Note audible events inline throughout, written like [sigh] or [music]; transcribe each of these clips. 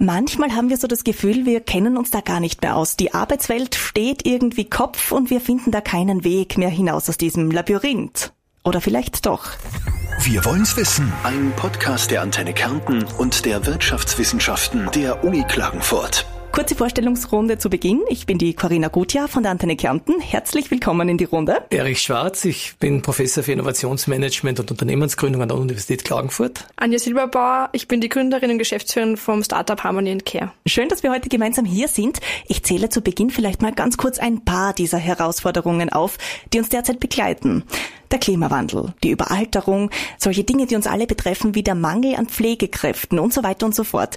Manchmal haben wir so das Gefühl, wir kennen uns da gar nicht mehr aus. Die Arbeitswelt steht irgendwie Kopf und wir finden da keinen Weg mehr hinaus aus diesem Labyrinth. Oder vielleicht doch. Wir wollen's wissen. Ein Podcast der Antenne Kärnten und der Wirtschaftswissenschaften der Uni Klagenfurt. Kurze Vorstellungsrunde zu Beginn. Ich bin die Corinna Gutjahr von der Antenne Kärnten. Herzlich willkommen in die Runde. Erich Schwarz, ich bin Professor für Innovationsmanagement und Unternehmensgründung an der Universität Klagenfurt. Anja Silberbauer, ich bin die Gründerin und Geschäftsführerin vom Startup Harmony Care. Schön, dass wir heute gemeinsam hier sind. Ich zähle zu Beginn vielleicht mal ganz kurz ein paar dieser Herausforderungen auf, die uns derzeit begleiten. Der Klimawandel, die Überalterung, solche Dinge, die uns alle betreffen, wie der Mangel an Pflegekräften und so weiter und so fort.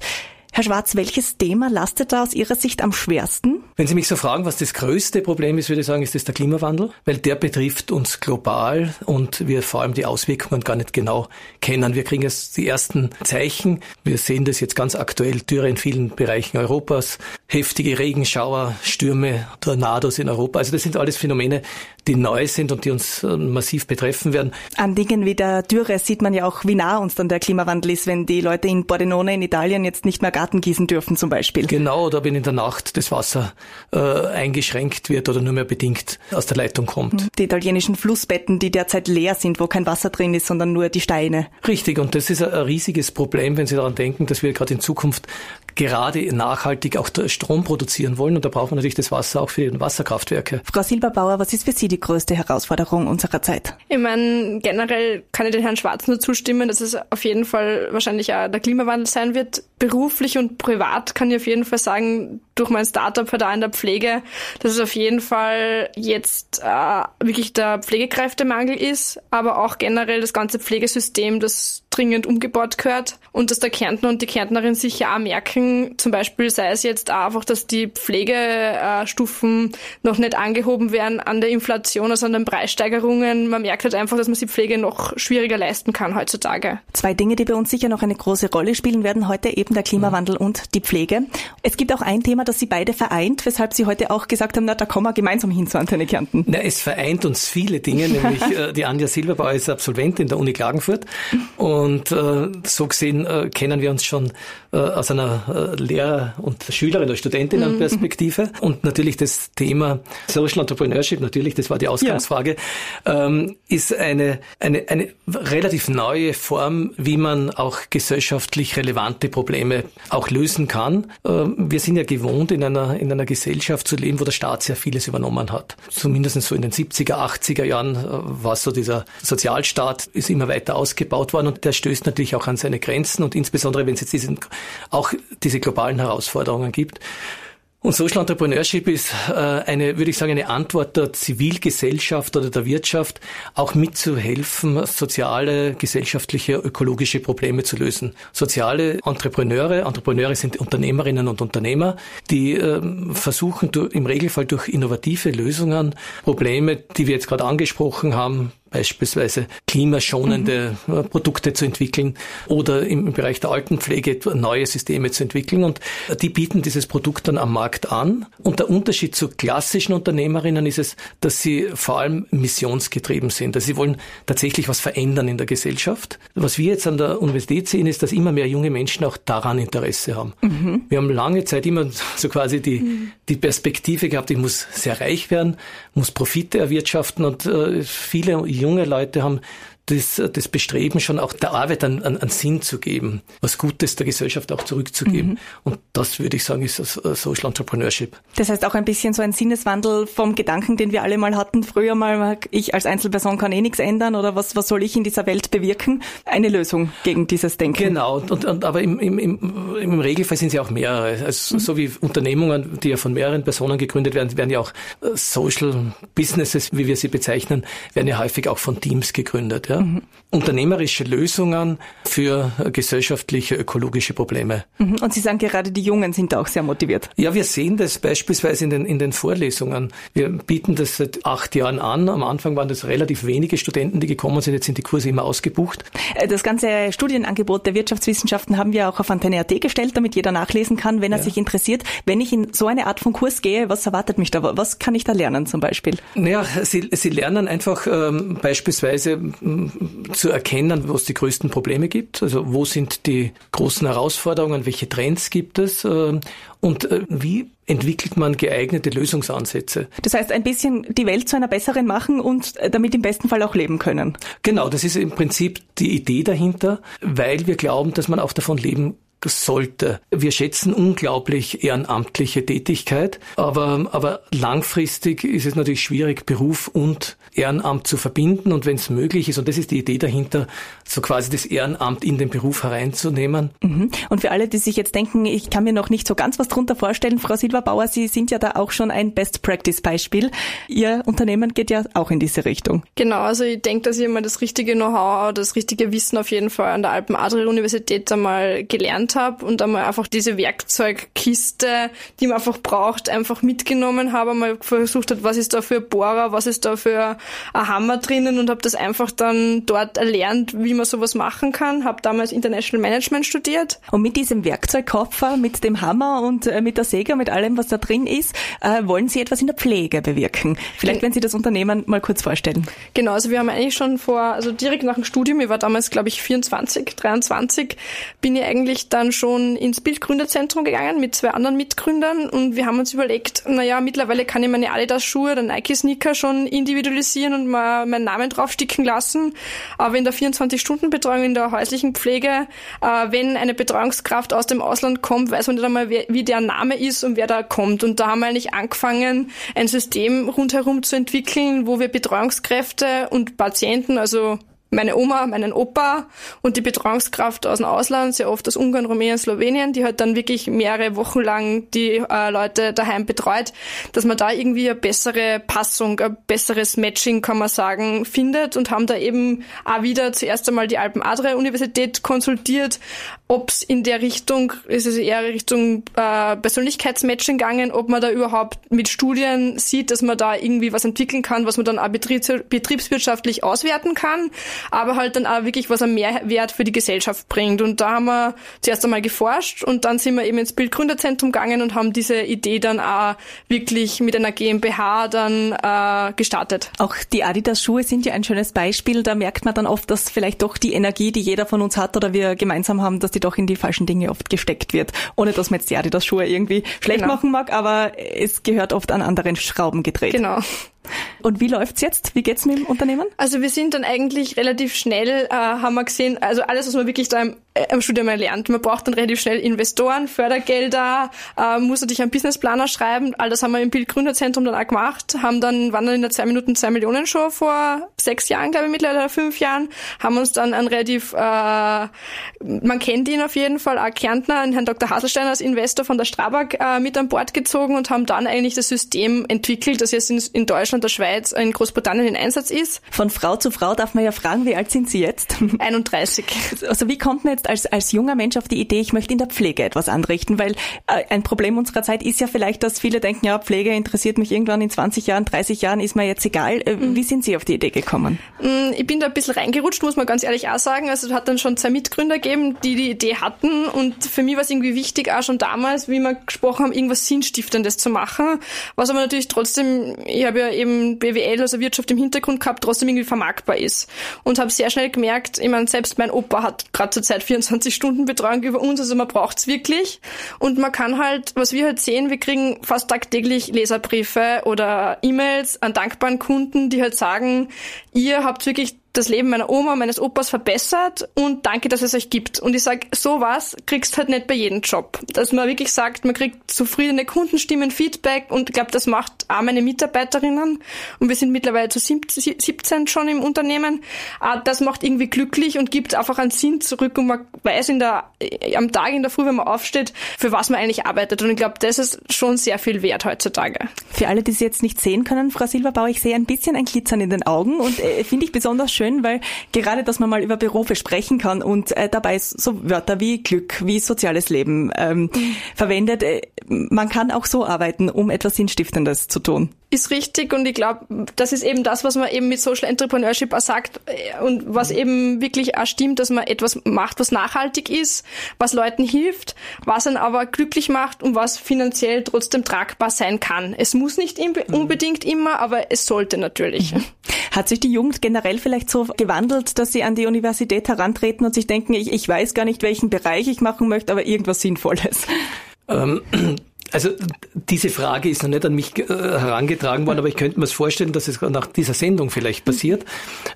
Herr Schwarz, welches Thema lastet da aus Ihrer Sicht am schwersten? Wenn Sie mich so fragen, was das größte Problem ist, würde ich sagen, ist das der Klimawandel, weil der betrifft uns global und wir vor allem die Auswirkungen gar nicht genau kennen. Wir kriegen jetzt die ersten Zeichen. Wir sehen das jetzt ganz aktuell, Dürre in vielen Bereichen Europas, heftige Regenschauer, Stürme, Tornados in Europa. Also das sind alles Phänomene, die neu sind und die uns äh, massiv betreffen werden. An Dingen wie der Dürre sieht man ja auch, wie nah uns dann der Klimawandel ist, wenn die Leute in Pordenone in Italien jetzt nicht mehr Garten gießen dürfen zum Beispiel. Genau, oder wenn in der Nacht das Wasser äh, eingeschränkt wird oder nur mehr bedingt aus der Leitung kommt. Die italienischen Flussbetten, die derzeit leer sind, wo kein Wasser drin ist, sondern nur die Steine. Richtig, und das ist ein riesiges Problem, wenn Sie daran denken, dass wir gerade in Zukunft gerade nachhaltig auch Strom produzieren wollen. Und da brauchen wir natürlich das Wasser auch für die Wasserkraftwerke. Frau Silberbauer, was ist für Sie die größte Herausforderung unserer Zeit? Ich meine, generell kann ich den Herrn Schwarz nur zustimmen, dass es auf jeden Fall wahrscheinlich auch der Klimawandel sein wird. Beruflich und privat kann ich auf jeden Fall sagen, durch mein Startup halt auch in der Pflege, dass es auf jeden Fall jetzt äh, wirklich der Pflegekräftemangel ist, aber auch generell das ganze Pflegesystem, das dringend umgebaut gehört und dass der Kärntner und die Kärntnerin sicher auch merken, zum Beispiel sei es jetzt auch einfach, dass die Pflegestufen noch nicht angehoben werden an der Inflation, also an den Preissteigerungen. Man merkt halt einfach, dass man die Pflege noch schwieriger leisten kann heutzutage. Zwei Dinge, die bei uns sicher noch eine große Rolle spielen werden heute, eben der Klimawandel und die Pflege. Es gibt auch ein Thema, das Sie beide vereint, weshalb Sie heute auch gesagt haben, na, da kommen wir gemeinsam hin zu Antenne Kärnten. Na, es vereint uns viele Dinge, [laughs] nämlich äh, die Anja Silberbauer ist Absolventin der Uni Klagenfurt und äh, so gesehen äh, kennen wir uns schon äh, aus einer äh, Lehrer- und Schülerin- oder Studentinnenperspektive. Mhm. Und natürlich das Thema Social Entrepreneurship, natürlich, das war die Ausgangsfrage, ja. ähm, ist eine, eine, eine relativ neue Form, wie man auch gesellschaftlich relevante Probleme auch lösen kann. Ähm, wir sind ja gewohnt, in einer, in einer Gesellschaft zu leben, wo der Staat sehr vieles übernommen hat. Zumindest so in den 70er, 80er Jahren äh, war so dieser Sozialstaat, ist immer weiter ausgebaut worden und der stößt natürlich auch an seine Grenzen und insbesondere, wenn es jetzt diesen auch diese globalen Herausforderungen gibt. Und Social Entrepreneurship ist äh, eine, würde ich sagen, eine Antwort der Zivilgesellschaft oder der Wirtschaft, auch mitzuhelfen, soziale, gesellschaftliche, ökologische Probleme zu lösen. Soziale Entrepreneure, Entrepreneure sind Unternehmerinnen und Unternehmer, die äh, versuchen im Regelfall durch innovative Lösungen Probleme, die wir jetzt gerade angesprochen haben, beispielsweise klimaschonende mhm. Produkte zu entwickeln oder im Bereich der Altenpflege neue Systeme zu entwickeln. Und die bieten dieses Produkt dann am Markt an. Und der Unterschied zu klassischen Unternehmerinnen ist es, dass sie vor allem missionsgetrieben sind. Also sie wollen tatsächlich was verändern in der Gesellschaft. Was wir jetzt an der Universität sehen, ist, dass immer mehr junge Menschen auch daran Interesse haben. Mhm. Wir haben lange Zeit immer so quasi die, mhm. die Perspektive gehabt, ich muss sehr reich werden, muss Profite erwirtschaften und äh, viele junge Leute haben das, das Bestreben schon auch der Arbeit einen, einen Sinn zu geben, was Gutes der Gesellschaft auch zurückzugeben. Mhm. Und das würde ich sagen, ist das Social Entrepreneurship. Das heißt auch ein bisschen so ein Sinneswandel vom Gedanken, den wir alle mal hatten. Früher mal, ich als Einzelperson kann eh nichts ändern oder was, was soll ich in dieser Welt bewirken? Eine Lösung gegen dieses Denken. Genau, und, und aber im, im, im, im Regelfall sind sie auch mehrere. Also, mhm. So wie Unternehmungen, die ja von mehreren Personen gegründet werden, werden ja auch äh, Social Businesses, wie wir sie bezeichnen, werden ja häufig auch von Teams gegründet. Ja? Mhm. Unternehmerische Lösungen für gesellschaftliche, ökologische Probleme. Mhm. Und Sie sagen gerade, die Jungen sind da auch sehr motiviert. Ja, wir sehen das beispielsweise in den, in den Vorlesungen. Wir bieten das seit acht Jahren an. Am Anfang waren das relativ wenige Studenten, die gekommen sind. Jetzt sind die Kurse immer ausgebucht. Äh, das ganze Studienangebot der Wirtschaftswissenschaften haben wir auch auf Antenne.at gestellt, damit jeder nachlesen kann, wenn er ja. sich interessiert. Wenn ich in so eine Art von Kurs gehe, was erwartet mich da? Was kann ich da lernen zum Beispiel? Naja, Sie, Sie lernen einfach ähm, beispielsweise zu erkennen, wo es die größten Probleme gibt. Also wo sind die großen Herausforderungen, welche Trends gibt es äh, und äh, wie entwickelt man geeignete Lösungsansätze. Das heißt, ein bisschen die Welt zu einer besseren machen und äh, damit im besten Fall auch leben können. Genau, das ist im Prinzip die Idee dahinter, weil wir glauben, dass man auch davon leben sollte. Wir schätzen unglaublich ehrenamtliche Tätigkeit, aber, aber langfristig ist es natürlich schwierig, Beruf und Ehrenamt zu verbinden und wenn es möglich ist, und das ist die Idee dahinter, so quasi das Ehrenamt in den Beruf hereinzunehmen. Mhm. Und für alle, die sich jetzt denken, ich kann mir noch nicht so ganz was drunter vorstellen, Frau Silberbauer, Sie sind ja da auch schon ein Best-Practice-Beispiel. Ihr Unternehmen geht ja auch in diese Richtung. Genau, also ich denke, dass ich mal das richtige Know-how, das richtige Wissen auf jeden Fall an der Alpen-Adria-Universität einmal gelernt habe und einmal einfach diese Werkzeugkiste, die man einfach braucht, einfach mitgenommen habe, einmal versucht hat, was ist da für Bohrer, was ist da für ein Hammer drinnen und habe das einfach dann dort erlernt, wie man sowas machen kann. Habe damals International Management studiert. Und mit diesem Werkzeugkoffer, mit dem Hammer und äh, mit der Säge, mit allem, was da drin ist, äh, wollen Sie etwas in der Pflege bewirken. Vielleicht, wenn Sie das Unternehmen mal kurz vorstellen. Genau, also wir haben eigentlich schon vor, also direkt nach dem Studium, ich war damals, glaube ich, 24, 23, bin ich eigentlich dann schon ins Bildgründerzentrum gegangen mit zwei anderen Mitgründern und wir haben uns überlegt, naja, mittlerweile kann ich meine Adidas-Schuhe oder Nike-Sneaker schon individualisieren und mal meinen Namen draufsticken lassen. Aber in der 24-Stunden-Betreuung, in der häuslichen Pflege, äh, wenn eine Betreuungskraft aus dem Ausland kommt, weiß man nicht einmal, wie der Name ist und wer da kommt. Und da haben wir eigentlich angefangen, ein System rundherum zu entwickeln, wo wir Betreuungskräfte und Patienten, also meine Oma, meinen Opa und die Betreuungskraft aus dem Ausland, sehr oft aus Ungarn, Rumänien, Slowenien, die hat dann wirklich mehrere Wochen lang die äh, Leute daheim betreut, dass man da irgendwie eine bessere Passung, ein besseres Matching, kann man sagen, findet und haben da eben auch wieder zuerst einmal die Alpen-Adria-Universität konsultiert, ob es in der Richtung, ist es eher Richtung äh, Persönlichkeitsmatching gegangen, ob man da überhaupt mit Studien sieht, dass man da irgendwie was entwickeln kann, was man dann auch betriebswirtschaftlich auswerten kann aber halt dann auch wirklich was am Mehrwert für die Gesellschaft bringt. Und da haben wir zuerst einmal geforscht und dann sind wir eben ins Bildgründerzentrum gegangen und haben diese Idee dann auch wirklich mit einer GmbH dann äh, gestartet. Auch die Adidas-Schuhe sind ja ein schönes Beispiel. Da merkt man dann oft, dass vielleicht doch die Energie, die jeder von uns hat oder wir gemeinsam haben, dass die doch in die falschen Dinge oft gesteckt wird. Ohne dass man jetzt die Adidas-Schuhe irgendwie schlecht genau. machen mag, aber es gehört oft an anderen Schrauben gedreht. Genau. Und wie läuft's jetzt? Wie geht's mit dem Unternehmen? Also wir sind dann eigentlich relativ schnell, äh, haben wir gesehen, also alles, was man wirklich da im, im Studium lernt. Man braucht dann relativ schnell Investoren, Fördergelder, äh, muss natürlich einen Businessplaner schreiben. All das haben wir im Bildgründerzentrum dann auch gemacht, haben dann, waren dann in der zwei Minuten zwei Millionen Show vor sechs Jahren, glaube ich, mittlerweile fünf Jahren, haben uns dann ein relativ, äh, man kennt ihn auf jeden Fall, auch Kärntner, Herrn Dr. Haselstein als Investor von der Strabag äh, mit an Bord gezogen und haben dann eigentlich das System entwickelt, das jetzt in, in Deutschland Deutschland, der Schweiz, in Großbritannien in Einsatz ist. Von Frau zu Frau darf man ja fragen, wie alt sind Sie jetzt? [laughs] 31. Also wie kommt man jetzt als, als junger Mensch auf die Idee, ich möchte in der Pflege etwas anrichten? Weil äh, ein Problem unserer Zeit ist ja vielleicht, dass viele denken, ja, Pflege interessiert mich irgendwann in 20 Jahren, 30 Jahren, ist mir jetzt egal. Äh, mhm. Wie sind Sie auf die Idee gekommen? Mm, ich bin da ein bisschen reingerutscht, muss man ganz ehrlich auch sagen. Also es hat dann schon zwei Mitgründer gegeben, die die Idee hatten und für mich war es irgendwie wichtig, auch schon damals, wie wir gesprochen haben, irgendwas Sinnstiftendes zu machen. Was aber natürlich trotzdem, ich habe ja eben BWL, also Wirtschaft im Hintergrund gehabt, trotzdem irgendwie vermarktbar ist. Und habe sehr schnell gemerkt, ich meine, selbst mein Opa hat gerade zur Zeit 24 Stunden Betreuung über uns, also man braucht's wirklich. Und man kann halt, was wir halt sehen, wir kriegen fast tagtäglich Leserbriefe oder E-Mails an dankbaren Kunden, die halt sagen, ihr habt wirklich das Leben meiner Oma, meines Opas verbessert und danke, dass es euch gibt. Und ich sage, sowas kriegst halt nicht bei jedem Job. Dass man wirklich sagt, man kriegt zufriedene Kundenstimmen, Feedback und ich glaube, das macht auch meine Mitarbeiterinnen und wir sind mittlerweile zu 17 schon im Unternehmen. Ah, das macht irgendwie glücklich und gibt einfach einen Sinn zurück und man weiß in der, äh, am Tag in der Früh, wenn man aufsteht, für was man eigentlich arbeitet. Und ich glaube, das ist schon sehr viel wert heutzutage. Für alle, die Sie jetzt nicht sehen können, Frau Silberbauer, ich sehe ein bisschen ein Glitzern in den Augen und äh, finde ich besonders schön, schön, weil gerade, dass man mal über Berufe sprechen kann und äh, dabei so Wörter wie Glück, wie soziales Leben ähm, mhm. verwendet. Äh, man kann auch so arbeiten, um etwas Sinnstiftendes zu tun. Ist richtig und ich glaube, das ist eben das, was man eben mit Social Entrepreneurship auch sagt äh, und was eben wirklich auch stimmt, dass man etwas macht, was nachhaltig ist, was Leuten hilft, was einen aber glücklich macht und was finanziell trotzdem tragbar sein kann. Es muss nicht mhm. unbedingt immer, aber es sollte natürlich. Mhm. Hat sich die Jugend generell vielleicht so gewandelt, dass sie an die Universität herantreten und sich denken, ich, ich weiß gar nicht, welchen Bereich ich machen möchte, aber irgendwas Sinnvolles? Also diese Frage ist noch nicht an mich äh, herangetragen worden, aber ich könnte mir vorstellen, dass es nach dieser Sendung vielleicht passiert.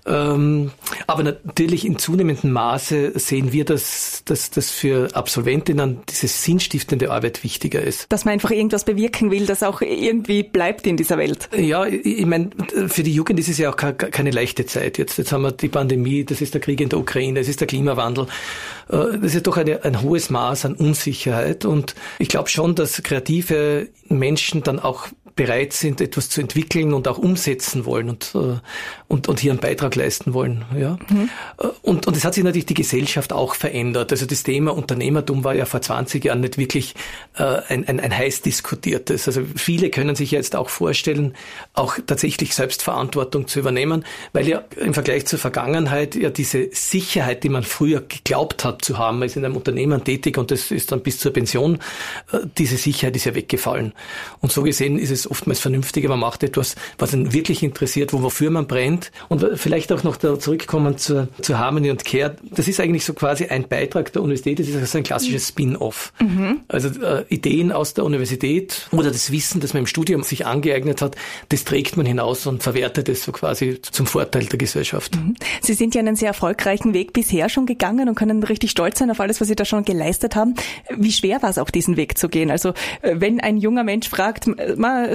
Ähm, aber natürlich in zunehmendem Maße sehen wir, dass, dass, dass für Absolventinnen diese sinnstiftende Arbeit wichtiger ist. Dass man einfach irgendwas bewirken will, das auch irgendwie bleibt in dieser Welt. Ja, ich meine, für die Jugend ist es ja auch keine leichte Zeit. Jetzt, jetzt haben wir die Pandemie, das ist der Krieg in der Ukraine, es ist der Klimawandel. Äh, das ist doch eine, ein hohes Maß an Unsicherheit und ich glaube schon, dass kreative Menschen dann auch bereit sind, etwas zu entwickeln und auch umsetzen wollen und, äh, und, und hier einen Beitrag leisten wollen. Ja? Mhm. Äh, und, und es hat sich natürlich die Gesellschaft auch verändert. Also das Thema Unternehmertum war ja vor 20 Jahren nicht wirklich äh, ein, ein, ein heiß diskutiertes. Also viele können sich jetzt auch vorstellen, auch tatsächlich Selbstverantwortung zu übernehmen, weil ja im Vergleich zur Vergangenheit ja diese Sicherheit, die man früher geglaubt hat zu haben, man ist in einem Unternehmen tätig und das ist dann bis zur Pension, diese Sicherheit ist ja weggefallen. Und so gesehen ist es oftmals vernünftiger, man macht etwas, was einen wirklich interessiert, wo, wofür man brennt. Und vielleicht auch noch da zurückkommen zu, zu Harmony und Care. Das ist eigentlich so quasi ein Beitrag der Universität, das ist also ein klassisches Spin-off. Mhm. Also äh, Ideen aus der Universität oder das Wissen, das man im Studium sich angeeignet hat, das trägt man hinaus und verwertet es so quasi zum Vorteil der Gesellschaft. Mhm. Sie sind ja einen sehr erfolgreichen Weg bisher schon gegangen und können richtig stolz sein auf alles, was Sie da schon geleistet haben. Wie schwer war es auch, diesen Weg zu gehen? Also äh, wenn ein junger Mensch fragt,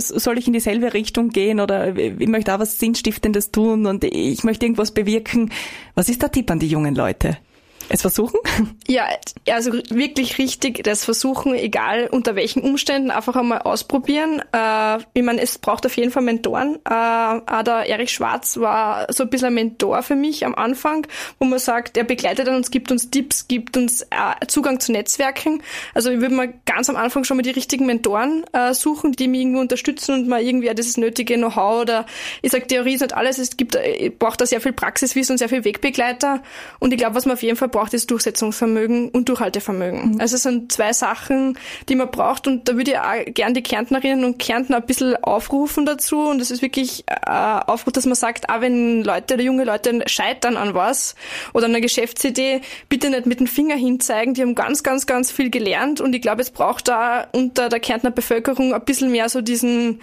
soll ich in dieselbe Richtung gehen oder ich möchte auch was Sinnstiftendes tun und ich möchte irgendwas bewirken. Was ist der Tipp an die jungen Leute? Es versuchen? Ja, also wirklich richtig das versuchen, egal unter welchen Umständen, einfach einmal ausprobieren. Äh, ich meine, es braucht auf jeden Fall Mentoren. Äh, auch der Erich Schwarz war so ein bisschen ein Mentor für mich am Anfang, wo man sagt, er begleitet uns, gibt uns Tipps, gibt uns äh, Zugang zu Netzwerken. Also ich würde mal ganz am Anfang schon mal die richtigen Mentoren äh, suchen, die mich irgendwo unterstützen und mal irgendwie dieses nötige Know-how oder ich sage, Theorie ist nicht alles, es gibt, äh, braucht da sehr viel Praxiswissen und sehr viel Wegbegleiter. Und ich glaube, was man auf jeden Fall braucht, braucht, ist Durchsetzungsvermögen und Durchhaltevermögen. Mhm. Also es sind zwei Sachen, die man braucht und da würde ich auch gern die Kärntnerinnen und Kärntner ein bisschen aufrufen dazu und es ist wirklich äh, Aufruf, dass man sagt, auch wenn Leute oder junge Leute scheitern an was oder an einer Geschäftsidee, bitte nicht mit dem Finger hinzeigen, die haben ganz, ganz, ganz viel gelernt und ich glaube, es braucht da unter der Kärntner Bevölkerung ein bisschen mehr so diesen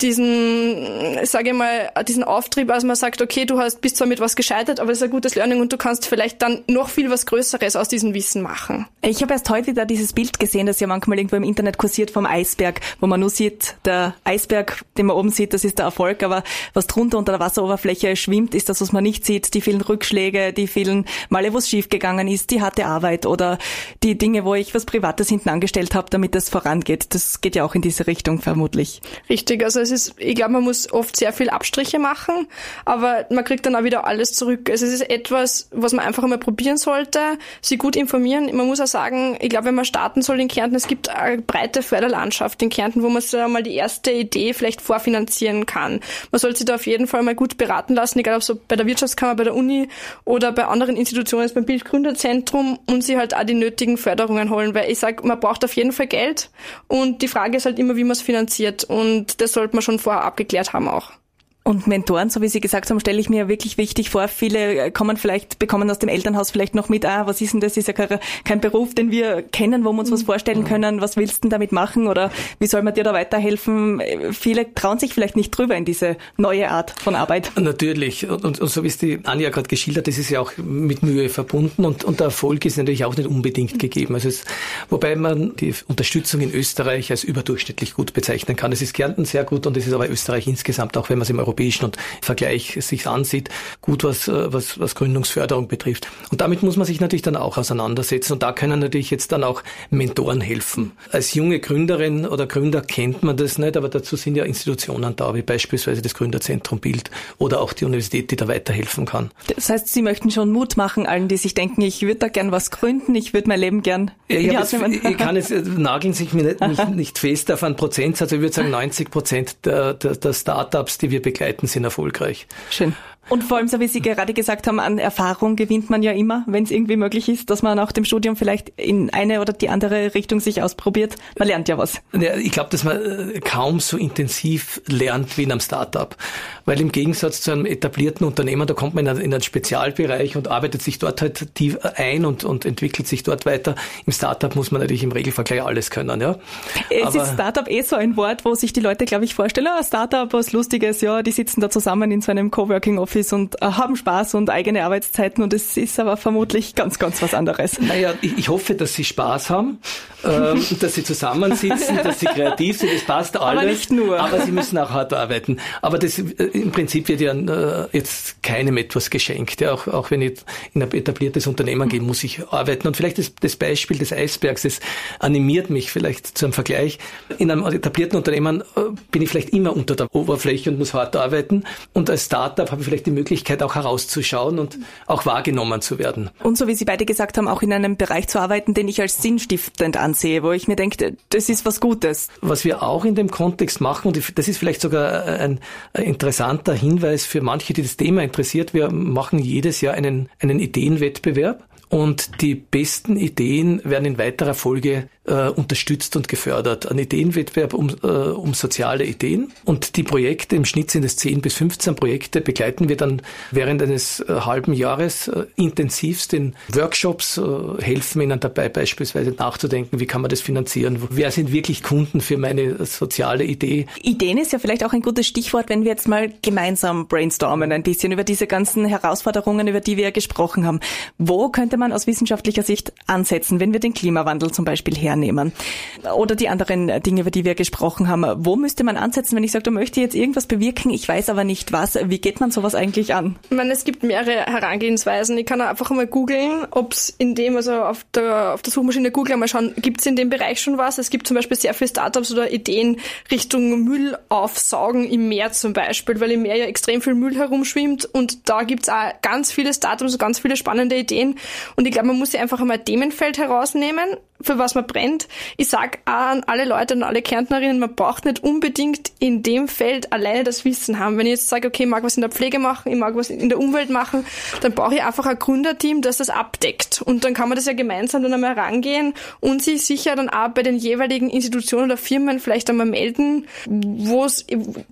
diesen, sage ich mal, diesen Auftrieb, als man sagt, okay, du hast bist zwar mit was gescheitert, aber es ist ein gutes Learning und du kannst vielleicht dann noch viel was Größeres aus diesem Wissen machen. Ich habe erst heute wieder dieses Bild gesehen, das ja manchmal irgendwo im Internet kursiert vom Eisberg, wo man nur sieht, der Eisberg, den man oben sieht, das ist der Erfolg, aber was drunter unter der Wasseroberfläche schwimmt, ist das, was man nicht sieht, die vielen Rückschläge, die vielen Male, wo es schiefgegangen ist, die harte Arbeit oder die Dinge, wo ich was Privates hinten angestellt habe, damit es vorangeht. Das geht ja auch in diese Richtung vermutlich. Richtig, also es ist, ich glaube, man muss oft sehr viel Abstriche machen, aber man kriegt dann auch wieder alles zurück. Also es ist etwas, was man einfach einmal probieren sollte, sich gut informieren. Man muss auch sagen, ich glaube, wenn man starten soll in Kärnten, es gibt eine breite Förderlandschaft in Kärnten, wo man so mal die erste Idee vielleicht vorfinanzieren kann. Man sollte sich da auf jeden Fall mal gut beraten lassen, egal ob so bei der Wirtschaftskammer, bei der Uni oder bei anderen Institutionen, beim Bildgründerzentrum und sich halt auch die nötigen Förderungen holen, weil ich sage, man braucht auf jeden Fall Geld und die Frage ist halt immer, wie man es finanziert und das sollte man schon vorher abgeklärt haben auch. Und Mentoren, so wie Sie gesagt haben, stelle ich mir wirklich wichtig vor. Viele kommen vielleicht, bekommen aus dem Elternhaus vielleicht noch mit, ah, was ist denn das? Ist ja kein, Beruf, den wir kennen, wo wir uns was mhm. vorstellen können. Was willst du denn damit machen? Oder wie soll man dir da weiterhelfen? Viele trauen sich vielleicht nicht drüber in diese neue Art von Arbeit. Natürlich. Und, und so wie es die Anja gerade geschildert, das ist ja auch mit Mühe verbunden und, und der Erfolg ist natürlich auch nicht unbedingt gegeben. Also es, wobei man die Unterstützung in Österreich als überdurchschnittlich gut bezeichnen kann. Es ist Kärnten sehr gut und es ist aber Österreich insgesamt, auch wenn man es im Europa europäischen und Vergleich sich ansieht, gut was, äh, was, was Gründungsförderung betrifft. Und damit muss man sich natürlich dann auch auseinandersetzen. Und da können natürlich jetzt dann auch Mentoren helfen. Als junge Gründerin oder Gründer kennt man das nicht, aber dazu sind ja Institutionen da, wie beispielsweise das Gründerzentrum Bild oder auch die Universität, die da weiterhelfen kann. Das heißt, Sie möchten schon Mut machen allen, die sich denken, ich würde da gern was gründen, ich würde mein Leben gern ja, ich, jetzt, ich kann es, äh, nageln sich mir nicht, [laughs] nicht, nicht fest auf einen Prozentsatz, ich würde sagen [laughs] 90 Prozent der, der, der Startups, die wir begleiten, sind erfolgreich. Schön. Und vor allem, so wie Sie gerade gesagt haben, an Erfahrung gewinnt man ja immer, wenn es irgendwie möglich ist, dass man nach dem Studium vielleicht in eine oder die andere Richtung sich ausprobiert. Man lernt ja was. Ja, ich glaube, dass man äh, kaum so intensiv lernt wie in einem Startup. Weil im Gegensatz zu einem etablierten Unternehmen, da kommt man in einen Spezialbereich und arbeitet sich dort halt tief ein und, und entwickelt sich dort weiter. Im Startup muss man natürlich im Regelfall gleich alles können. Ja. Es Aber ist Startup eh so ein Wort, wo sich die Leute, glaube ich, vorstellen, ah, Startup, was Lustiges, ja, die sitzen da zusammen in so einem Coworking Office Homeoffice und äh, haben Spaß und eigene Arbeitszeiten und es ist aber vermutlich ganz, ganz was anderes. Naja, ich, ich hoffe, dass Sie Spaß haben, ähm, dass Sie zusammensitzen, dass Sie kreativ sind, das passt alles. Aber nicht nur. Aber Sie müssen auch hart arbeiten. Aber das, äh, im Prinzip wird ja äh, jetzt keinem etwas geschenkt. Ja, auch, auch wenn ich in ein etabliertes Unternehmen gehe, muss ich arbeiten. Und vielleicht das, das Beispiel des Eisbergs, das animiert mich vielleicht zu einem Vergleich. In einem etablierten Unternehmen äh, bin ich vielleicht immer unter der Oberfläche und muss hart arbeiten. Und als Startup habe ich vielleicht die Möglichkeit, auch herauszuschauen und auch wahrgenommen zu werden. Und so wie Sie beide gesagt haben, auch in einem Bereich zu arbeiten, den ich als sinnstiftend ansehe, wo ich mir denke, das ist was Gutes. Was wir auch in dem Kontext machen, und das ist vielleicht sogar ein interessanter Hinweis für manche, die das Thema interessiert, wir machen jedes Jahr einen, einen Ideenwettbewerb. Und die besten Ideen werden in weiterer Folge äh, unterstützt und gefördert. Ein Ideenwettbewerb um, äh, um soziale Ideen. Und die Projekte, im Schnitt sind es 10 bis 15 Projekte, begleiten wir dann während eines äh, halben Jahres äh, intensivst in Workshops, äh, helfen ihnen dabei beispielsweise nachzudenken, wie kann man das finanzieren, wer sind wirklich Kunden für meine soziale Idee. Ideen ist ja vielleicht auch ein gutes Stichwort, wenn wir jetzt mal gemeinsam brainstormen ein bisschen über diese ganzen Herausforderungen, über die wir gesprochen haben. Wo könnte man aus wissenschaftlicher Sicht ansetzen, wenn wir den Klimawandel zum Beispiel her hernehmen. Oder die anderen Dinge, über die wir gesprochen haben. Wo müsste man ansetzen, wenn ich sage, du möchte jetzt irgendwas bewirken, ich weiß aber nicht was. Wie geht man sowas eigentlich an? Ich meine, es gibt mehrere Herangehensweisen. Ich kann einfach einmal googeln, ob es in dem, also auf der, auf der Suchmaschine Google einmal schauen, gibt es in dem Bereich schon was. Es gibt zum Beispiel sehr viele Startups oder Ideen Richtung Müll aufsaugen im Meer zum Beispiel, weil im Meer ja extrem viel Müll herumschwimmt und da gibt es auch ganz viele Startups, ganz viele spannende Ideen und ich glaube, man muss sich einfach einmal Themenfeld herausnehmen, für was man brennt. Ich sag auch an alle Leute und alle Kärntnerinnen, man braucht nicht unbedingt in dem Feld alleine das Wissen haben. Wenn ich jetzt sage, okay, ich mag was in der Pflege machen, ich mag was in der Umwelt machen, dann brauche ich einfach ein Gründerteam, das das abdeckt. Und dann kann man das ja gemeinsam dann einmal rangehen und sich sicher dann auch bei den jeweiligen Institutionen oder Firmen vielleicht einmal melden, wo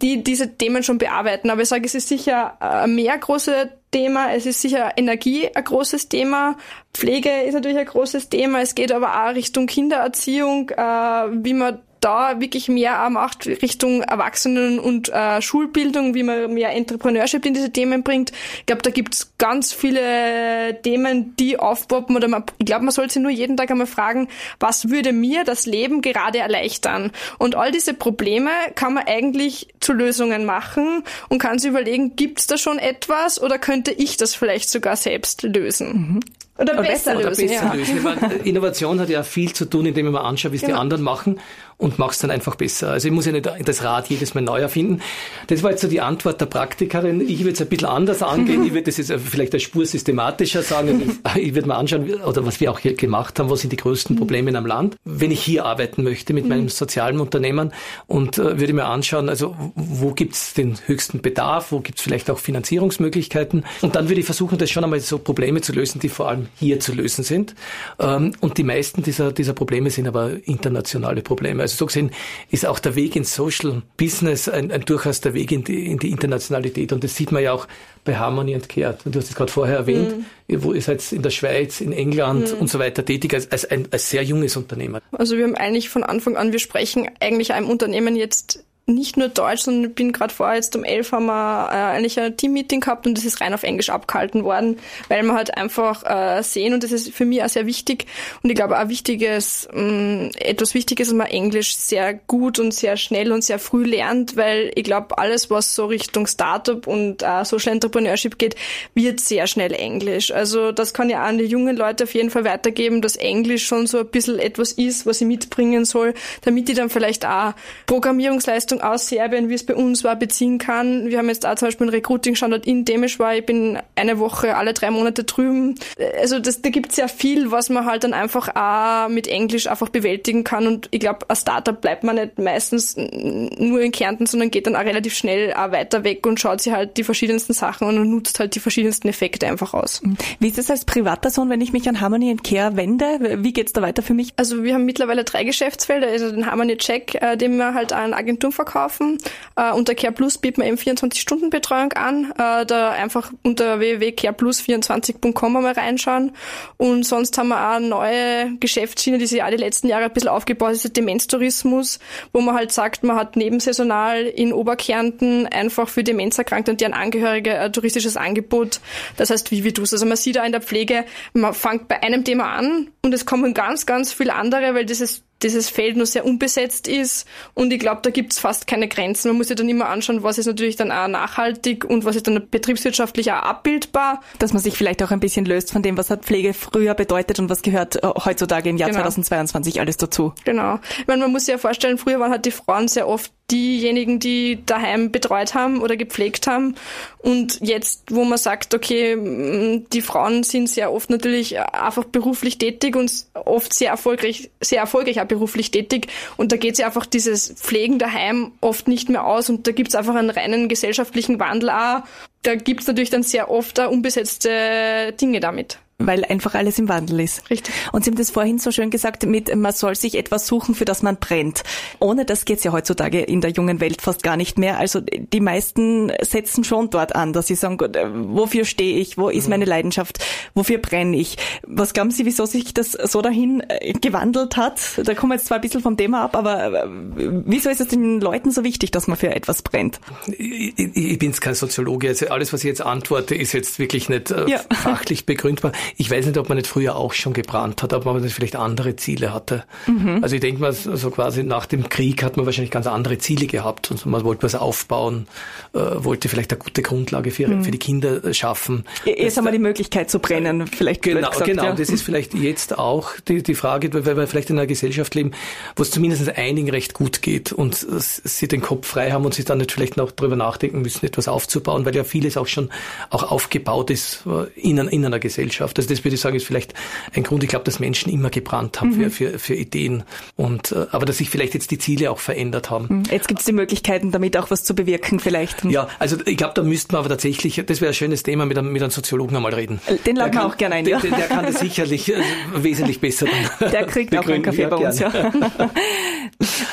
die diese Themen schon bearbeiten. Aber ich sage, es ist sicher mehr große Thema. Es ist sicher Energie ein großes Thema. Pflege ist natürlich ein großes Thema. Es geht aber auch Richtung Kindererziehung, äh, wie man da wirklich mehr auch macht Richtung Erwachsenen- und äh, Schulbildung, wie man mehr Entrepreneurship in diese Themen bringt. Ich glaube, da gibt's ganz viele Themen, die aufpoppen. Oder man, ich glaube, man sollte nur jeden Tag einmal fragen, was würde mir das Leben gerade erleichtern? Und all diese Probleme kann man eigentlich zu Lösungen machen und kann sich überlegen, gibt's da schon etwas oder könnte ich das vielleicht sogar selbst lösen? Mhm. Oder, oder besser, besser, lösen. Oder besser ja. lösen. Innovation hat ja viel zu tun, indem man anschaut, wie es genau. die anderen machen und mach's dann einfach besser. Also ich muss ja nicht das Rad jedes Mal neu erfinden. Das war jetzt so die Antwort der Praktikerin. Ich würde es ein bisschen anders angehen. Ich würde das jetzt vielleicht eine Spur systematischer sagen. [laughs] Ich würde mal anschauen, oder was wir auch hier gemacht haben, was sind die größten Probleme in einem Land, wenn ich hier arbeiten möchte mit meinem sozialen Unternehmen und äh, würde mir anschauen, also wo gibt's den höchsten Bedarf, wo gibt's vielleicht auch Finanzierungsmöglichkeiten und dann würde ich versuchen, das schon einmal so Probleme zu lösen, die vor allem hier zu lösen sind. Ähm, und die meisten dieser, dieser Probleme sind aber internationale Probleme. Also so gesehen ist auch der Weg ins Social Business ein, ein durchaus der Weg in die, in die Internationalität. Und das sieht man ja auch bei Harmony and Care. Du hast es gerade vorher erwähnt, mhm. wo ihr seid in der Schweiz, in England mhm. und so weiter tätig, als, als ein als sehr junges Unternehmen. Also wir haben eigentlich von Anfang an, wir sprechen eigentlich einem Unternehmen jetzt nicht nur Deutsch, sondern bin gerade vorher jetzt um elf haben wir äh, eigentlich ein Teammeeting gehabt und das ist rein auf Englisch abgehalten worden, weil wir halt einfach äh, sehen und das ist für mich auch sehr wichtig und ich glaube auch wichtiges, mh, mm, etwas Wichtiges, dass man Englisch sehr gut und sehr schnell und sehr früh lernt, weil ich glaube alles, was so Richtung Startup und äh, Social Entrepreneurship geht, wird sehr schnell Englisch. Also das kann ja an die jungen Leute auf jeden Fall weitergeben, dass Englisch schon so ein bisschen etwas ist, was ich mitbringen soll, damit ich dann vielleicht auch Programmierungsleistung Leistung aus Serbien, wie es bei uns war, beziehen kann. Wir haben jetzt auch zum Beispiel einen Recruiting-Standort in Demeschwar. Ich bin eine Woche alle drei Monate drüben. Also das, da gibt es ja viel, was man halt dann einfach auch mit Englisch einfach bewältigen kann. Und ich glaube, als Startup bleibt man nicht meistens nur in Kärnten, sondern geht dann auch relativ schnell auch weiter weg und schaut sich halt die verschiedensten Sachen und nutzt halt die verschiedensten Effekte einfach aus. Wie ist es als Privatperson, wenn ich mich an Harmony Care wende? Wie geht's da weiter für mich? Also wir haben mittlerweile drei Geschäftsfelder, also den Harmony Check, äh, den wir halt an Agenturen verkaufen. Äh, unter Care Plus bieten wir eben 24-Stunden-Betreuung an. Äh, da einfach unter www.careplus24.com einmal reinschauen. Und sonst haben wir auch neue Geschäftsschiene, die sich auch die letzten Jahre ein bisschen aufgebaut ist, der Demenztourismus, wo man halt sagt, man hat nebensaisonal in Oberkärnten einfach für Demenzerkrankte und deren Angehörige ein touristisches Angebot. Das heißt, tun. Also man sieht da in der Pflege, man fängt bei einem Thema an und es kommen ganz, ganz viele andere, weil dieses dieses Feld nur sehr unbesetzt ist. Und ich glaube, da gibt es fast keine Grenzen. Man muss sich dann immer anschauen, was ist natürlich dann auch nachhaltig und was ist dann betriebswirtschaftlich auch abbildbar. Dass man sich vielleicht auch ein bisschen löst von dem, was hat Pflege früher bedeutet und was gehört äh, heutzutage im Jahr genau. 2022 alles dazu. Genau. Ich meine, man muss sich ja vorstellen, früher waren halt die Frauen sehr oft diejenigen, die daheim betreut haben oder gepflegt haben. Und jetzt, wo man sagt, okay, die Frauen sind sehr oft natürlich einfach beruflich tätig und oft sehr erfolgreich, sehr erfolgreich auch beruflich tätig. Und da geht sich einfach dieses Pflegen daheim oft nicht mehr aus. Und da gibt's einfach einen reinen gesellschaftlichen Wandel auch. Da gibt's natürlich dann sehr oft auch unbesetzte Dinge damit weil einfach alles im Wandel ist. Richtig. Und Sie haben das vorhin so schön gesagt, mit man soll sich etwas suchen, für das man brennt. Ohne das geht's ja heutzutage in der jungen Welt fast gar nicht mehr. Also die meisten setzen schon dort an, dass sie sagen, wofür stehe ich, wo ist mhm. meine Leidenschaft, wofür brenne ich. Was glauben Sie, wieso sich das so dahin äh, gewandelt hat? Da kommen wir jetzt zwar ein bisschen vom Thema ab, aber äh, wieso ist es den Leuten so wichtig, dass man für etwas brennt? Ich, ich, ich bin kein Soziologe, also alles, was ich jetzt antworte, ist jetzt wirklich nicht äh, ja. fachlich begründbar. Ich weiß nicht, ob man nicht früher auch schon gebrannt hat, ob man nicht vielleicht andere Ziele hatte. Mhm. Also ich denke mal, so quasi nach dem Krieg hat man wahrscheinlich ganz andere Ziele gehabt. Und man wollte was aufbauen, äh, wollte vielleicht eine gute Grundlage für, mhm. für die Kinder schaffen. Jetzt haben wir die Möglichkeit zu brennen, vielleicht. Genau, gesagt, genau. Ja. Das ist vielleicht jetzt auch die, die Frage, weil wir vielleicht in einer Gesellschaft leben, wo es zumindest einigen recht gut geht und sie den Kopf frei haben und sich dann nicht vielleicht noch darüber nachdenken müssen, etwas aufzubauen, weil ja vieles auch schon auch aufgebaut ist äh, in, in einer Gesellschaft. Also das würde ich sagen, ist vielleicht ein Grund. Ich glaube, dass Menschen immer gebrannt haben mhm. für, für, für Ideen. Und, äh, aber dass sich vielleicht jetzt die Ziele auch verändert haben. Mhm. Jetzt gibt es die Möglichkeiten, damit auch was zu bewirken vielleicht. Ja, also ich glaube, da müssten wir aber tatsächlich, das wäre ein schönes Thema, mit einem, mit einem Soziologen einmal reden. Den laden wir auch gerne ein. Der, der, der kann das sicherlich äh, wesentlich besser [laughs] Der kriegt auch einen Kaffee ja, bei uns, ja. [laughs]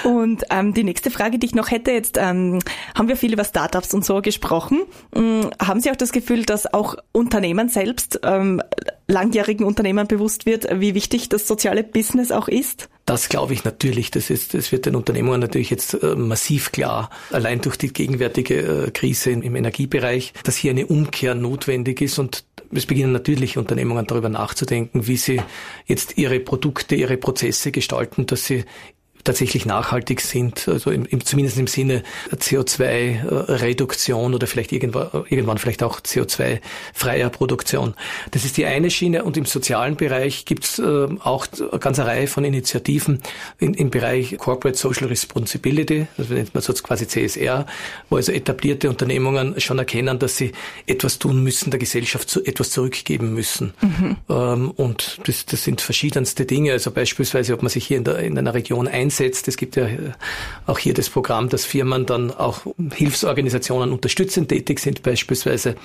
Und ähm, die nächste Frage, die ich noch hätte, jetzt ähm, haben wir viel über Startups und so gesprochen. Ähm, haben Sie auch das Gefühl, dass auch Unternehmen selbst ähm, langjährigen Unternehmern bewusst wird, wie wichtig das soziale Business auch ist? Das glaube ich natürlich. Das, ist, das wird den Unternehmungen natürlich jetzt äh, massiv klar, allein durch die gegenwärtige äh, Krise im Energiebereich, dass hier eine Umkehr notwendig ist und es beginnen natürlich Unternehmungen darüber nachzudenken, wie sie jetzt ihre Produkte, ihre Prozesse gestalten, dass sie tatsächlich nachhaltig sind, also im, im, zumindest im Sinne CO2-Reduktion oder vielleicht irgendwann, irgendwann vielleicht auch CO2-freier Produktion. Das ist die eine Schiene und im sozialen Bereich gibt es äh, auch eine ganze Reihe von Initiativen in, im Bereich Corporate Social Responsibility, also nennt man so quasi CSR, wo also etablierte Unternehmungen schon erkennen, dass sie etwas tun müssen, der Gesellschaft zu, etwas zurückgeben müssen. Mhm. Ähm, und das, das sind verschiedenste Dinge, also beispielsweise, ob man sich hier in, der, in einer Region ein einsetzt. Es gibt ja auch hier das Programm, dass Firmen dann auch Hilfsorganisationen unterstützend tätig sind beispielsweise.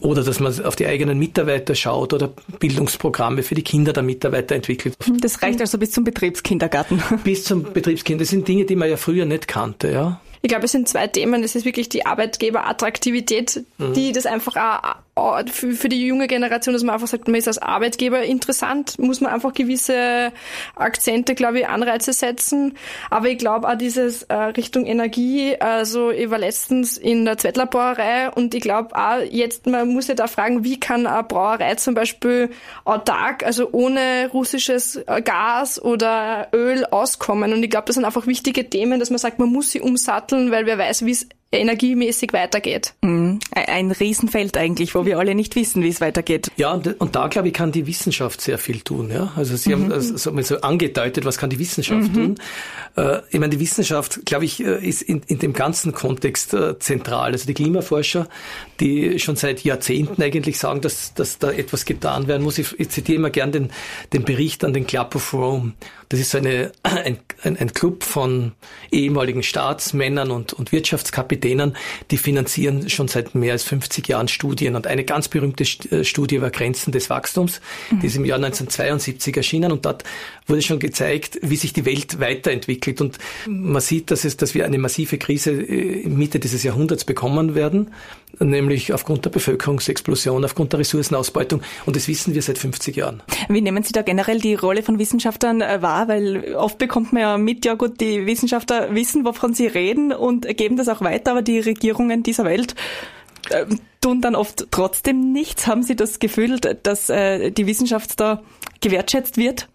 Oder dass man auf die eigenen Mitarbeiter schaut oder Bildungsprogramme für die Kinder der Mitarbeiter entwickelt. Das reicht also bis zum Betriebskindergarten. [laughs] Bis zum Betriebskind. Das sind Dinge, die man ja früher nicht kannte, ja. Ich glaube, es sind zwei Themen. Das ist wirklich die Arbeitgeberattraktivität, mhm. die das einfach auch für, für die junge Generation, dass man einfach sagt, man ist als Arbeitgeber interessant, muss man einfach gewisse Akzente, glaube ich, Anreize setzen. Aber ich glaube auch dieses äh, Richtung Energie, also ich war letztens in der Zwettler Brauerei und ich glaube auch jetzt, man muss ja da fragen, wie kann eine Brauerei zum Beispiel autark, also ohne russisches äh, Gas oder Öl auskommen. Und ich glaube, das sind einfach wichtige Themen, dass man sagt, man muss sie umsatteln, weil wer weiß, wie es energiemäßig weitergeht. Mhm. Ein Riesenfeld eigentlich, wo wir alle nicht wissen, wie es weitergeht. Ja, und, und da, glaube ich, kann die Wissenschaft sehr viel tun. Ja? Also Sie mhm. haben so, so angedeutet, was kann die Wissenschaft mhm. tun? Äh, ich meine, die Wissenschaft, glaube ich, äh, ist in, in dem ganzen Kontext äh, zentral. Also die Klimaforscher, die schon seit Jahrzehnten eigentlich sagen, dass, dass da etwas getan werden muss. Ich, ich zitiere immer gern den, den Bericht an den Club of Rome. Das ist so eine, [clears throat] ein, ein, Club von ehemaligen Staatsmännern und, und Wirtschaftskapitänen, die finanzieren schon seit mehr als 50 Jahren Studien. Und eine ganz berühmte äh, Studie war Grenzen des Wachstums, mhm. die ist im Jahr 1972 erschienen und dort wurde schon gezeigt, wie sich die Welt weiterentwickelt. Und man sieht, dass, es, dass wir eine massive Krise äh, Mitte dieses Jahrhunderts bekommen werden, nämlich aufgrund der Bevölkerungsexplosion, aufgrund der Ressourcenausbeutung. Und das wissen wir seit 50 Jahren. Wie nehmen Sie da generell die Rolle von Wissenschaftlern äh, wahr? Weil oft bekommt man ja mit, ja gut, die Wissenschaftler wissen, wovon sie reden und geben das auch weiter, aber die Regierungen dieser Welt äh, tun dann oft trotzdem nichts. Haben Sie das Gefühl, dass äh, die Wissenschaft da gewertschätzt wird?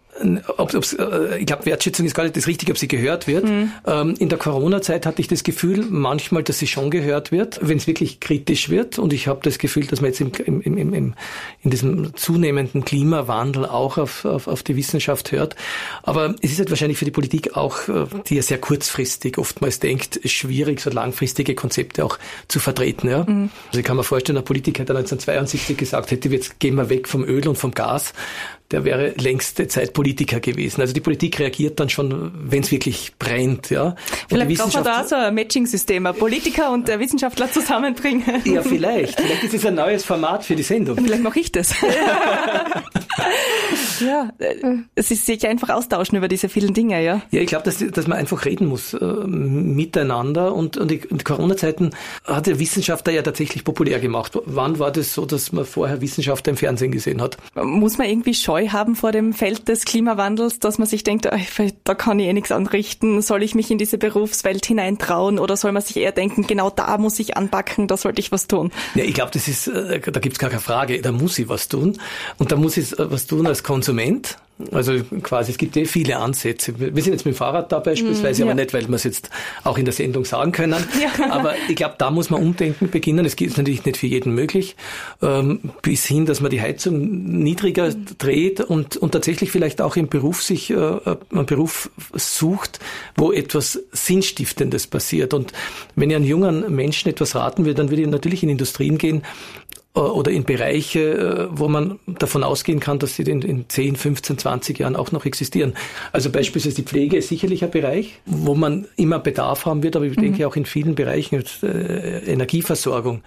Ob, ob's, äh, ich glaube, Wertschätzung ist gar nicht das Richtige, ob sie gehört wird. Mhm. Ähm, in der Corona-Zeit hatte ich das Gefühl, manchmal, dass sie schon gehört wird, wenn es wirklich kritisch wird. Und ich habe das Gefühl, dass man jetzt im, im, im, im, in diesem zunehmenden Klimawandel auch auf, auf, auf die Wissenschaft hört. Aber es ist halt wahrscheinlich für die Politik auch, äh, die ja sehr kurzfristig oftmals denkt, schwierig, so langfristige Konzepte auch zu vertreten. Ja? Mhm. Also ich kann mir vorstellen, ein Politiker, der 1972 gesagt hätte, jetzt gehen wir weg vom Öl und vom Gas, der wäre längste Zeit Politiker gewesen. Also die Politik reagiert dann schon, wenn es wirklich brennt. Ja. Vielleicht braucht man da so ein Matching-System, ein Politiker und der Wissenschaftler zusammenbringen. Ja, vielleicht. Vielleicht ist es ein neues Format für die Sendung. Vielleicht mache ich das. [laughs] ja, es ist sich einfach austauschen über diese vielen Dinge, ja. Ja, ich glaube, dass, dass man einfach reden muss äh, miteinander und, und in Corona-Zeiten hat der Wissenschaftler ja tatsächlich populär gemacht. Wann war das so, dass man vorher Wissenschaftler im Fernsehen gesehen hat? Muss man irgendwie scheu haben vor dem Feld des Klimawandels, dass man sich denkt, da kann ich eh nichts anrichten, soll ich mich in diese Berufswelt hineintrauen oder soll man sich eher denken, genau da muss ich anpacken, da sollte ich was tun? Ja, ich glaube, das ist, äh, da gibt's gar keine Frage, da muss ich was tun. Und da muss ich äh, was tun als Konsument also quasi, es gibt eh viele Ansätze. Wir sind jetzt mit dem Fahrrad da beispielsweise, mm, ja. aber nicht, weil wir es jetzt auch in der Sendung sagen können. Ja. Aber ich glaube, da muss man umdenken beginnen. Es ist natürlich nicht für jeden möglich. Ähm, bis hin, dass man die Heizung niedriger mm. dreht und, und tatsächlich vielleicht auch im Beruf sich äh, einen Beruf sucht, wo etwas Sinnstiftendes passiert. Und wenn ich einen jungen Menschen etwas raten will, dann würde ich natürlich in Industrien gehen, äh, oder in Bereiche, äh, wo man davon ausgehen kann, dass sie in, in 10, 15, 20 Jahren auch noch existieren. Also beispielsweise die Pflege ist sicherlich ein Bereich, wo man immer Bedarf haben wird, aber ich mhm. denke auch in vielen Bereichen, äh, Energieversorgung,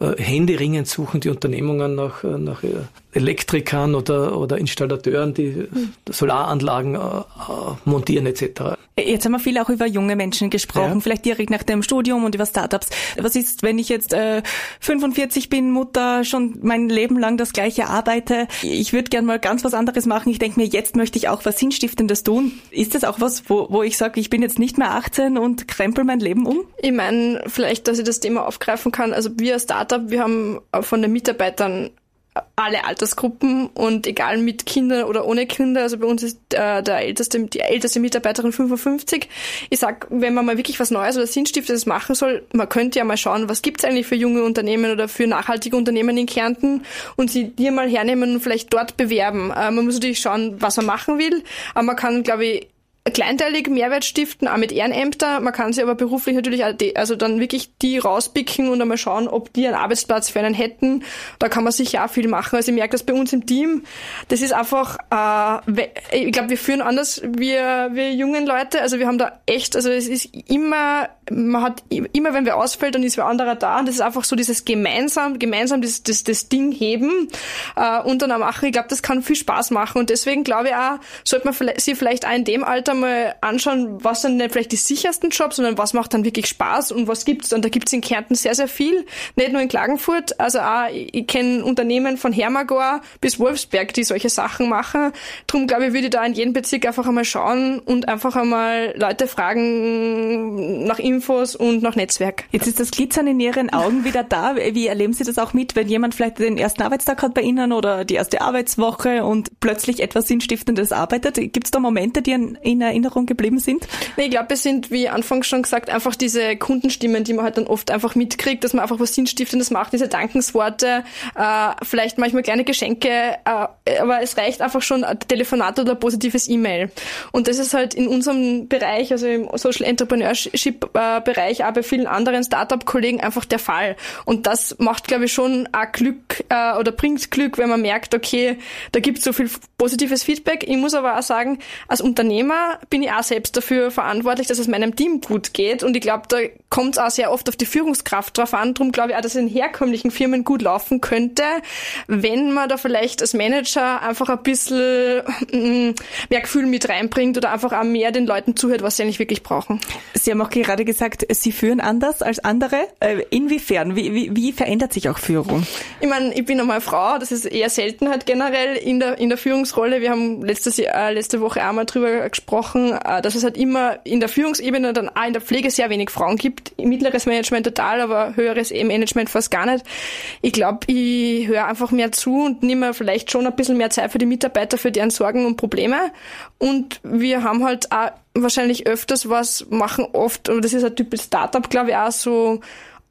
äh, händeringend suchen die Unternehmungen nach, äh, nach Elektrikern oder, oder Installateuren, die mhm. Solaranlagen äh, montieren etc. Jetzt haben wir viel auch über junge Menschen gesprochen, ja. vielleicht direkt nach dem Studium und über Startups. Was ist, wenn ich jetzt äh, 45 bin, Mutter, schon mein Leben lang das gleiche arbeite? Ich würde gern mal ganz was anderes machen. Ich denke mir, jetzt möchte ich auch was Sinnstiftendes tun. Ist das auch was, wo, wo ich sage, ich bin jetzt nicht mehr 18 und krempel mein Leben um? Ich meine, vielleicht, dass ich das Thema aufgreifen kann. Also wir als Startup, wir haben von den Mitarbeitern alle Altersgruppen und egal mit Kindern oder ohne Kinder, also bei uns ist äh, der älteste, die älteste Mitarbeiterin 55. Ich sag, wenn man mal wirklich was Neues oder Sinnstiftendes machen soll, man könnte ja mal schauen, was gibt's eigentlich für junge Unternehmen oder für nachhaltige Unternehmen in Kärnten und sie dir mal hernehmen und vielleicht dort bewerben. Äh, man muss natürlich schauen, was man machen will, aber man kann, glaube ich, kleinteilig Mehrwert stiften, auch mit Ehrenämter. Man kann sie aber beruflich natürlich auch die, also dann wirklich die rauspicken und einmal schauen, ob die einen Arbeitsplatz für einen hätten. Da kann man sicher auch viel machen. Also ich merke das bei uns im Team. Das ist einfach, äh, ich glaube, wir führen anders, wir, wir jungen Leute. Also wir haben da echt, also es ist immer, man hat immer, wenn wir ausfällt, dann ist wer anderer da. Und das ist einfach so dieses gemeinsam, gemeinsam das, das, das Ding heben äh, und dann auch machen. Ich glaube, das kann viel Spaß machen. Und deswegen glaube ich auch, sollte man sie vielleicht auch in dem Alter einmal anschauen, was sind nicht vielleicht die sichersten Jobs, sondern was macht dann wirklich Spaß und was gibt's. Und da gibt's in Kärnten sehr, sehr viel. Nicht nur in Klagenfurt. Also auch, ich kenne Unternehmen von Hermagor bis Wolfsberg, die solche Sachen machen. Drum glaube ich, würde ich da in jedem Bezirk einfach einmal schauen und einfach einmal Leute fragen nach Infos und nach Netzwerk. Jetzt ist das Glitzern in Ihren Augen wieder da. Wie erleben Sie das auch mit, wenn jemand vielleicht den ersten Arbeitstag hat bei Ihnen oder die erste Arbeitswoche und plötzlich etwas Sinnstiftendes arbeitet? Gibt es da Momente, die in Erinnerung geblieben sind? Nee, ich glaube, es sind, wie anfangs schon gesagt, einfach diese Kundenstimmen, die man halt dann oft einfach mitkriegt, dass man einfach was Sinnstiftendes macht, diese Dankensworte, äh, vielleicht manchmal kleine Geschenke, äh, aber es reicht einfach schon ein Telefonat oder ein positives E-Mail. Und das ist halt in unserem Bereich, also im Social Entrepreneurship-Bereich, äh, aber vielen anderen Startup-Kollegen einfach der Fall. Und das macht, glaube ich, schon auch Glück äh, oder bringt Glück, wenn man merkt, okay, da gibt es so viel positives Feedback. Ich muss aber auch sagen, als Unternehmer bin ich auch selbst dafür verantwortlich, dass es meinem Team gut geht. Und ich glaube, da kommt es auch sehr oft auf die Führungskraft drauf an. Darum glaube ich auch, dass es in herkömmlichen Firmen gut laufen könnte, wenn man da vielleicht als Manager einfach ein bisschen mm, mehr Gefühl mit reinbringt oder einfach auch mehr den Leuten zuhört, was sie eigentlich wirklich brauchen. Sie haben auch gerade gesagt, Sie führen anders als andere. Äh, inwiefern? Wie, wie, wie verändert sich auch Führung? Ich meine, ich bin einmal Frau, das ist eher selten halt generell in der, in der Führungsrolle. Wir haben letztes Jahr, äh, letzte Woche einmal drüber gesprochen, äh, dass es halt immer in der Führungsebene dann auch in der Pflege sehr wenig Frauen gibt. Mittleres Management total, aber höheres E-Management fast gar nicht. Ich glaube, ich höre einfach mehr zu und nehme vielleicht schon ein bisschen mehr Zeit für die Mitarbeiter, für deren Sorgen und Probleme. Und wir haben halt auch wahrscheinlich öfters was, machen oft, und das ist ein typisch Startup, glaube ich, auch so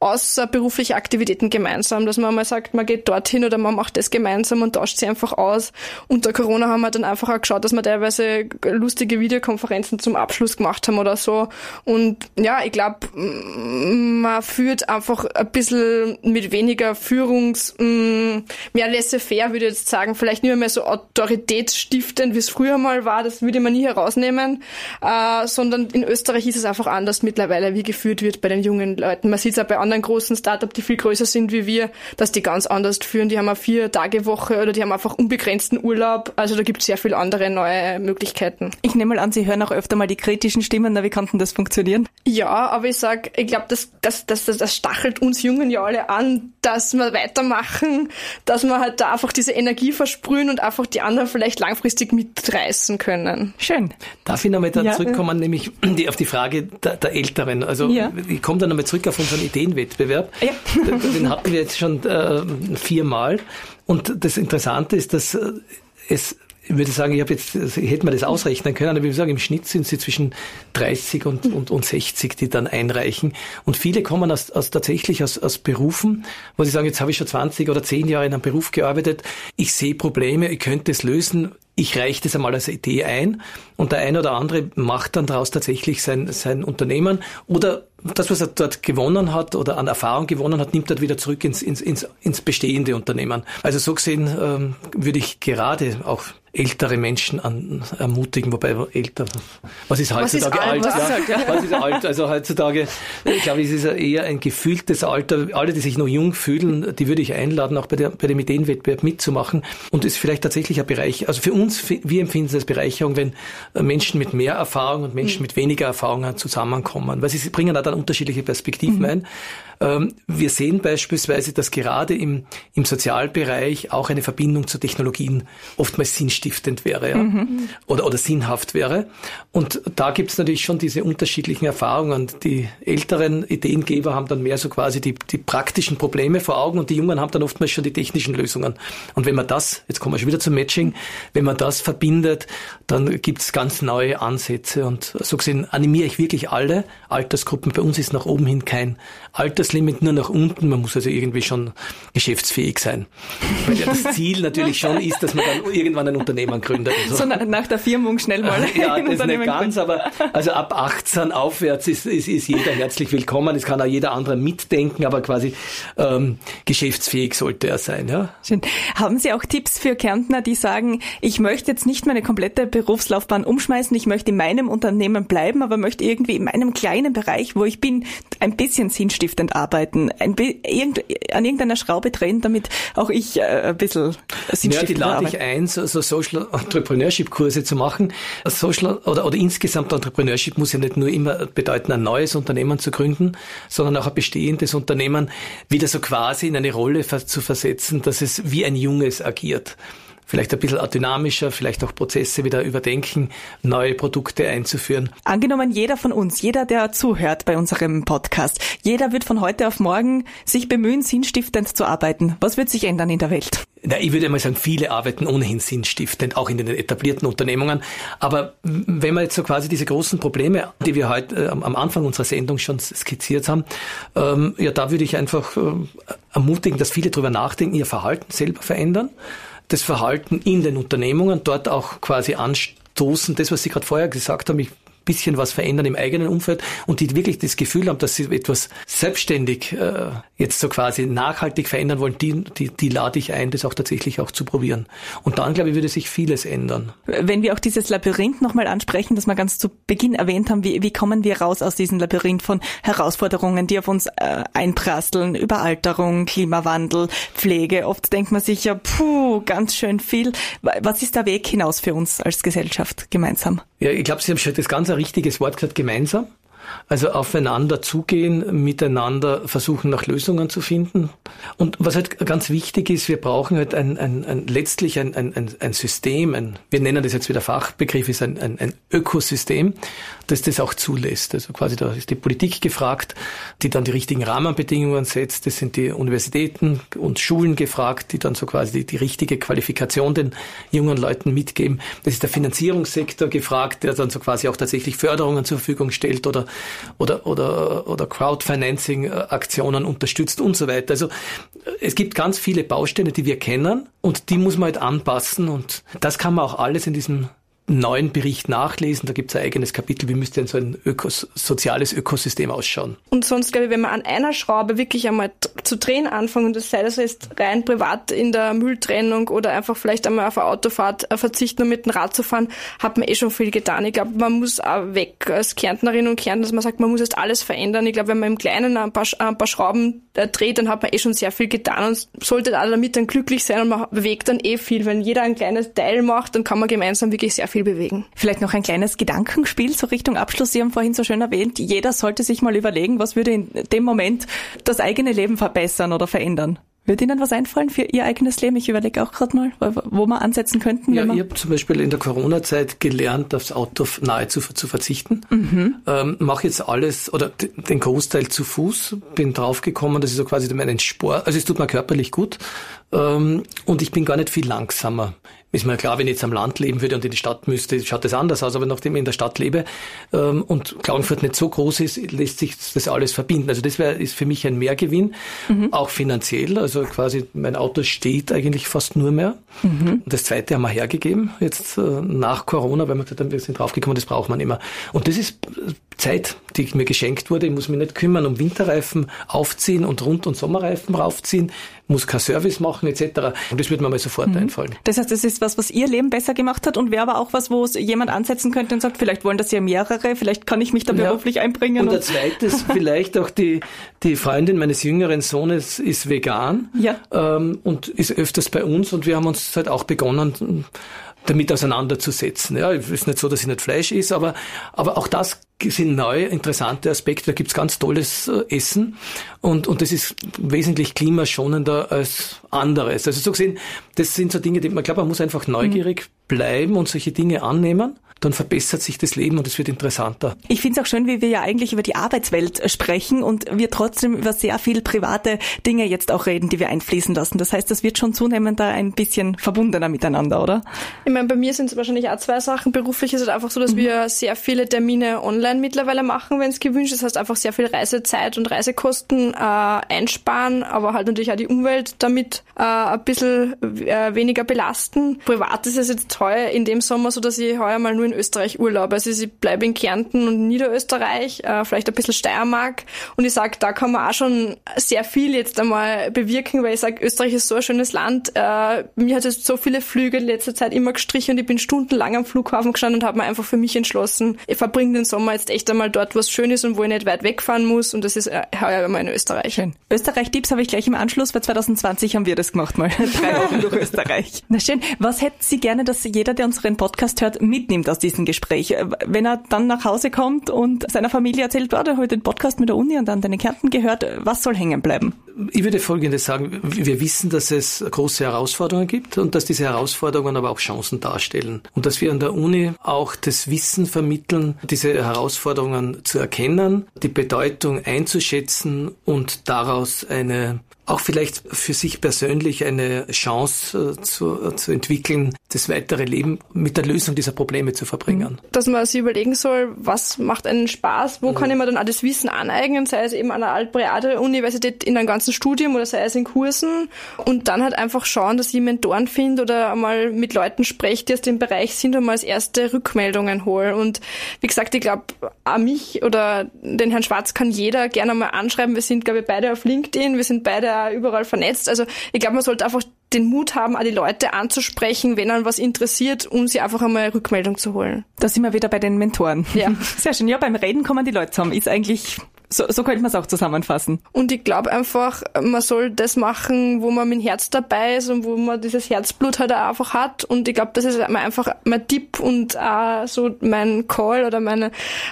außerberufliche Aktivitäten gemeinsam, dass man mal sagt, man geht dorthin oder man macht das gemeinsam und tauscht sie einfach aus. Unter Corona haben wir dann einfach auch geschaut, dass wir teilweise lustige Videokonferenzen zum Abschluss gemacht haben oder so. Und ja, ich glaube, man führt einfach ein bisschen mit weniger Führungs, mehr laissez-faire, würde ich jetzt sagen, vielleicht nicht mehr so autoritätsstiftend, wie es früher mal war, das würde man nie herausnehmen, äh, sondern in Österreich ist es einfach anders mittlerweile, wie geführt wird bei den jungen Leuten. Man sieht es auch bei anderen anderen großen Startups, die viel größer sind wie wir, dass die ganz anders führen. Die haben eine Vier-Tage-Woche oder die haben einfach unbegrenzten Urlaub. Also da gibt es sehr viele andere neue Möglichkeiten. Ich nehme mal an, Sie hören auch öfter mal die kritischen Stimmen. Na, wie kann denn das funktionieren? Ja, aber ich sag, ich glaube, das, das, das, das, das stachelt uns Jungen ja alle an, dass wir weitermachen, dass wir halt da einfach diese Energie versprühen und einfach die anderen vielleicht langfristig mitreißen können. Schön. Darf ich nochmal da ja. zurückkommen, nämlich die, auf die Frage der, der Älteren. Also ja. ich komme da nochmal zurück auf unseren Ideenweg. Wettbewerb. Ja. [laughs] Den hatten wir jetzt schon äh, viermal. Und das Interessante ist, dass äh, es ich würde sagen, ich habe jetzt, also ich hätte mir das ausrechnen können, aber ich würde sagen, im Schnitt sind sie zwischen 30 und, und, und 60, die dann einreichen. Und viele kommen aus, aus tatsächlich aus, aus Berufen, wo sie sagen, jetzt habe ich schon 20 oder 10 Jahre in einem Beruf gearbeitet, ich sehe Probleme, ich könnte es lösen, ich reiche das einmal als Idee ein und der eine oder andere macht dann daraus tatsächlich sein, sein Unternehmen oder das, was er dort gewonnen hat oder an Erfahrung gewonnen hat, nimmt er wieder zurück ins, ins, ins, ins bestehende Unternehmen. Also so gesehen ähm, würde ich gerade auch ältere Menschen an, ermutigen, wobei älter, was ist heutzutage was ist alt? alt? Ja, [laughs] was ist alt? Also heutzutage, ich glaube, es ist eher ein gefühltes Alter. Alle, die sich noch jung fühlen, die würde ich einladen, auch bei, der, bei dem Ideenwettbewerb mitzumachen. Und es ist vielleicht tatsächlich ein Bereich, also für uns, wir empfinden es als Bereicherung, wenn Menschen mit mehr Erfahrung und Menschen mhm. mit weniger Erfahrung zusammenkommen, weil sie bringen da dann unterschiedliche Perspektiven mhm. ein. Ähm, wir sehen beispielsweise, dass gerade im, im Sozialbereich auch eine Verbindung zu Technologien oftmals sinnstiftend wäre ja? Mhm. oder, oder sinnhaft wäre. Und da gibt es natürlich schon diese unterschiedlichen Erfahrungen. Die älteren Ideengeber haben dann mehr so quasi die, die praktischen Probleme vor Augen und die Jungen haben dann oftmals schon die technischen Lösungen. Und wenn man das, jetzt kommen wir schon wieder zum Matching, wenn man das verbindet, dann gibt es ganz neue Ansätze. Und so gesehen animiere ich wirklich alle Altersgruppen. Bei uns ist nach oben hin kein Alterslimit, nur nach unten. Man muss also irgendwie schon geschäftsfähig sein. Weil ja das Ziel natürlich schon ist, dass man dann irgendwann ein Unternehmen gründet. So, so nach der Firmung schnell mal. [laughs] Ja, das ist nicht ganz, aber also ab 18 aufwärts ist, ist, ist jeder herzlich willkommen. Es kann auch jeder andere mitdenken, aber quasi ähm, geschäftsfähig sollte er sein. Ja. Schön. Haben Sie auch Tipps für Kärntner, die sagen, ich möchte jetzt nicht meine komplette Berufslaufbahn umschmeißen, ich möchte in meinem Unternehmen bleiben, aber möchte irgendwie in meinem kleinen Bereich, wo ich ich bin, ein bisschen sinnstiftend arbeiten, ein irgend, an irgendeiner Schraube drehen, damit auch ich äh, ein bisschen sinnstiftend Ja, die lade arbeite. ich ein, so, so Social Entrepreneurship Kurse zu machen. Social oder, oder insgesamt Entrepreneurship muss ja nicht nur immer bedeuten, ein neues Unternehmen zu gründen, sondern auch ein bestehendes Unternehmen wieder so quasi in eine Rolle zu versetzen, dass es wie ein Junges agiert vielleicht ein bisschen dynamischer, vielleicht auch Prozesse wieder überdenken, neue Produkte einzuführen. Angenommen, jeder von uns, jeder, der zuhört bei unserem Podcast, jeder wird von heute auf morgen sich bemühen, sinnstiftend zu arbeiten. Was wird sich ändern in der Welt? Na, ich würde mal sagen, viele arbeiten ohnehin sinnstiftend, auch in den etablierten Unternehmungen. Aber wenn wir jetzt so quasi diese großen Probleme, die wir heute äh, am Anfang unserer Sendung schon skizziert haben, ähm, ja, da würde ich einfach äh, ermutigen, dass viele darüber nachdenken, ihr Verhalten selber verändern das Verhalten in den Unternehmungen, dort auch quasi anstoßen, das, was Sie gerade vorher gesagt haben, ich bisschen was verändern im eigenen Umfeld und die wirklich das Gefühl haben, dass sie etwas selbstständig äh, jetzt so quasi nachhaltig verändern wollen, die, die, die lade ich ein, das auch tatsächlich auch zu probieren. Und dann, glaube ich, würde sich vieles ändern. Wenn wir auch dieses Labyrinth nochmal ansprechen, das wir ganz zu Beginn erwähnt haben, wie, wie kommen wir raus aus diesem Labyrinth von Herausforderungen, die auf uns äh, einprasseln, Überalterung, Klimawandel, Pflege. Oft denkt man sich ja, puh, ganz schön viel. Was ist der Weg hinaus für uns als Gesellschaft gemeinsam? Ja, ich glaube, Sie haben schon das ganz ein richtiges Wort gesagt, gemeinsam. Also aufeinander zugehen, miteinander versuchen nach Lösungen zu finden. Und was halt ganz wichtig ist, wir brauchen halt ein, ein, ein letztlich ein, ein, ein System, ein, wir nennen das jetzt wieder Fachbegriff, ist ein, ein, ein Ökosystem, das das auch zulässt. Also quasi da ist die Politik gefragt, die dann die richtigen Rahmenbedingungen setzt. Das sind die Universitäten und Schulen gefragt, die dann so quasi die, die richtige Qualifikation den jungen Leuten mitgeben. Das ist der Finanzierungssektor gefragt, der dann so quasi auch tatsächlich Förderungen zur Verfügung stellt oder oder, oder, oder Crowdfinancing-Aktionen unterstützt und so weiter. Also es gibt ganz viele Bausteine, die wir kennen und die muss man halt anpassen und das kann man auch alles in diesem neuen Bericht nachlesen. Da gibt es ein eigenes Kapitel, wie müsste denn so ein Ökos soziales Ökosystem ausschauen. Und sonst, glaube ich, wenn man an einer Schraube wirklich einmal zu drehen anfangen, und das sei das jetzt rein privat in der Mülltrennung oder einfach vielleicht einmal auf eine Autofahrt äh, verzichten, um mit dem Rad zu fahren, hat man eh schon viel getan. Ich glaube, man muss auch weg als Kärntnerin und Kärntner, dass man sagt, man muss jetzt alles verändern. Ich glaube, wenn man im Kleinen ein paar, ein paar Schrauben dreht, dann hat man eh schon sehr viel getan und sollte alle damit dann glücklich sein und man bewegt dann eh viel. Wenn jeder ein kleines Teil macht, dann kann man gemeinsam wirklich sehr viel bewegen. Vielleicht noch ein kleines Gedankenspiel so Richtung Abschluss. Sie haben vorhin so schön erwähnt, jeder sollte sich mal überlegen, was würde in dem Moment das eigene Leben verbessern oder verändern. Wird Ihnen was einfallen für Ihr eigenes Leben? Ich überlege auch gerade mal, wo wir ansetzen könnten. Ja, ich habe zum Beispiel in der Corona-Zeit gelernt, aufs Auto nahezu zu verzichten. Mhm. Ähm, Mache jetzt alles oder den Großteil zu Fuß. Bin draufgekommen, das ist so quasi mein Sport. Also es tut mir körperlich gut ähm, und ich bin gar nicht viel langsamer ist mir klar, wenn ich jetzt am Land leben würde und in die Stadt müsste, schaut das anders aus. Aber nachdem ich in der Stadt lebe ähm, und Klagenfurt nicht so groß ist, lässt sich das alles verbinden. Also das wäre ist für mich ein Mehrgewinn, mhm. auch finanziell. Also quasi mein Auto steht eigentlich fast nur mehr. Mhm. Das zweite haben wir hergegeben jetzt äh, nach Corona, weil wir gesagt haben, wir sind draufgekommen, das braucht man immer. Und das ist Zeit, die mir geschenkt wurde. Ich muss mich nicht kümmern um Winterreifen aufziehen und Rund- und Sommerreifen raufziehen, muss kein Service machen etc. Und das würde mir mal sofort mhm. einfallen. Das heißt, das ist was, was Ihr Leben besser gemacht hat und wäre aber auch was, wo es jemand ansetzen könnte und sagt, vielleicht wollen das ja mehrere, vielleicht kann ich mich da beruflich ja. einbringen. Und, und zweites, [laughs] vielleicht auch die, die Freundin meines jüngeren Sohnes ist vegan ja. ähm, und ist öfters bei uns und wir haben uns halt auch begonnen, damit auseinanderzusetzen. Ja, es ist nicht so, dass sie nicht Fleisch ist, aber, aber auch das sind neue, interessante Aspekte. Da gibt's ganz tolles äh, Essen und, und das ist wesentlich klimaschonender als anderes. Also so gesehen, das sind so Dinge, die man glaube, man muss einfach neugierig bleiben und solche Dinge annehmen dann verbessert sich das Leben und es wird interessanter. Ich finde es auch schön, wie wir ja eigentlich über die Arbeitswelt sprechen und wir trotzdem über sehr viel private Dinge jetzt auch reden, die wir einfließen lassen. Das heißt, das wird schon zunehmend da ein bisschen verbundener miteinander, oder? Ich meine, bei mir sind es wahrscheinlich auch zwei Sachen. Beruflich ist es einfach so, dass mhm. wir sehr viele Termine online mittlerweile machen, wenn es gewünscht ist. Das heißt einfach sehr viel Reisezeit und Reisekosten äh, einsparen, aber halt natürlich auch die Umwelt damit äh, ein bisschen äh, weniger belasten. Privat ist es jetzt heuer in dem Sommer so, dass ich heuer mal nur in in Österreich Urlaub. Also ich bleibe in Kärnten und Niederösterreich, äh, vielleicht ein bisschen Steiermark. Und ich sag, da kann man auch schon sehr viel jetzt einmal bewirken, weil ich sag, Österreich ist so ein schönes Land. Äh, mir hat es so viele Flüge in letzter Zeit immer gestrichen und ich bin stundenlang am Flughafen gestanden und habe mir einfach für mich entschlossen, ich verbringe den Sommer jetzt echt einmal dort, was schön ist und wo ich nicht weit wegfahren muss. Und das ist äh, heuer immer in Österreich. Schön. Österreich-Tipps habe ich gleich im Anschluss, weil 2020 haben wir das gemacht mal. [laughs] Drei Wochen durch Österreich. Na schön. Was hätten Sie gerne, dass jeder, der unseren Podcast hört, mitnimmt aus diesem Gespräch? Wenn er dann nach Hause kommt und seiner Familie erzählt, oh, der hat den Podcast mit der Uni und dann deine Kärnten gehört, was soll hängen bleiben? Ich würde Folgendes sagen. Wir wissen, dass es große Herausforderungen gibt und dass diese Herausforderungen aber auch Chancen darstellen. Und dass wir an der Uni auch das Wissen vermitteln, diese Herausforderungen zu erkennen, die Bedeutung einzuschätzen und daraus eine auch vielleicht für sich persönlich eine Chance äh, zu, äh, zu entwickeln, das weitere Leben mit der Lösung dieser Probleme zu verbringen. Dass man sich überlegen soll, was macht einen Spaß, wo mhm. kann ich mir dann auch das Wissen aneignen, sei es eben an der Altbreade-Universität in einem ganzen Studium oder sei es in Kursen und dann halt einfach schauen, dass ich Mentoren finde oder einmal mit Leuten spreche, die aus dem Bereich sind und mal als erste Rückmeldungen hole. Und wie gesagt, ich glaube, an mich oder den Herrn Schwarz kann jeder gerne mal anschreiben. Wir sind, glaube ich, beide auf LinkedIn, wir sind beide überall vernetzt. Also ich glaube, man sollte einfach den Mut haben, die Leute anzusprechen, wenn einen was interessiert, um sie einfach einmal Rückmeldung zu holen. Da sind wir wieder bei den Mentoren. Ja. [laughs] Sehr schön. Ja, beim Reden kommen die Leute zusammen. Ist eigentlich so, so könnte man es auch zusammenfassen. Und ich glaube einfach, man soll das machen, wo man mit dem Herz dabei ist und wo man dieses Herzblut halt auch einfach hat. Und ich glaube, das ist einfach mein Tipp und auch so mein Call oder meine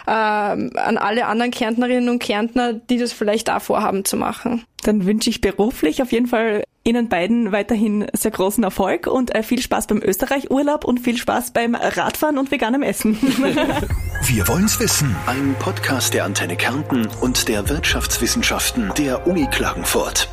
äh, an alle anderen Kärntnerinnen und Kärntner, die das vielleicht auch vorhaben zu machen. Dann wünsche ich beruflich auf jeden Fall Ihnen beiden weiterhin sehr großen Erfolg und äh, viel Spaß beim Österreich-Urlaub und viel Spaß beim Radfahren und veganem Essen. [laughs] Wir wollen's wissen. Ein Podcast der Antenne Kärnten und der Wirtschaftswissenschaften der Uni Klagenfurt.